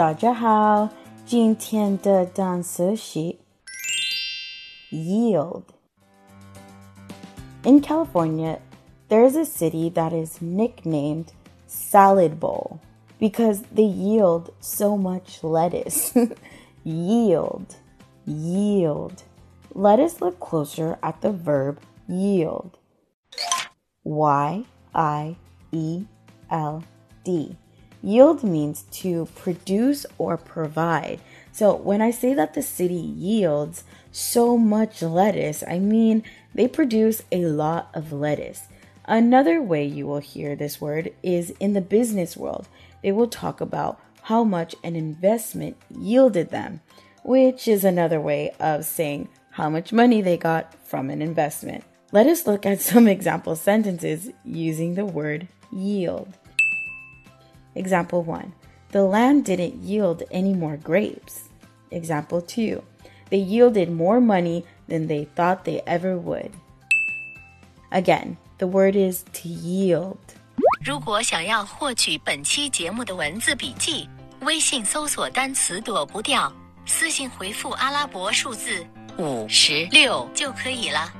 大家好，今天的单词是 yield. In California, there is a city that is nicknamed Salad Bowl because they yield so much lettuce. yield, yield. Let us look closer at the verb yield. Y I E L D. Yield means to produce or provide. So when I say that the city yields so much lettuce, I mean they produce a lot of lettuce. Another way you will hear this word is in the business world. They will talk about how much an investment yielded them, which is another way of saying how much money they got from an investment. Let us look at some example sentences using the word yield. Example 1 The land didn't yield any more grapes. Example 2 They yielded more money than they thought they ever would. Again, the word is to yield. 如果想要获取本期节目的文字笔记，微信搜索单词躲不掉，私信回复阿拉伯数字五十六就可以了。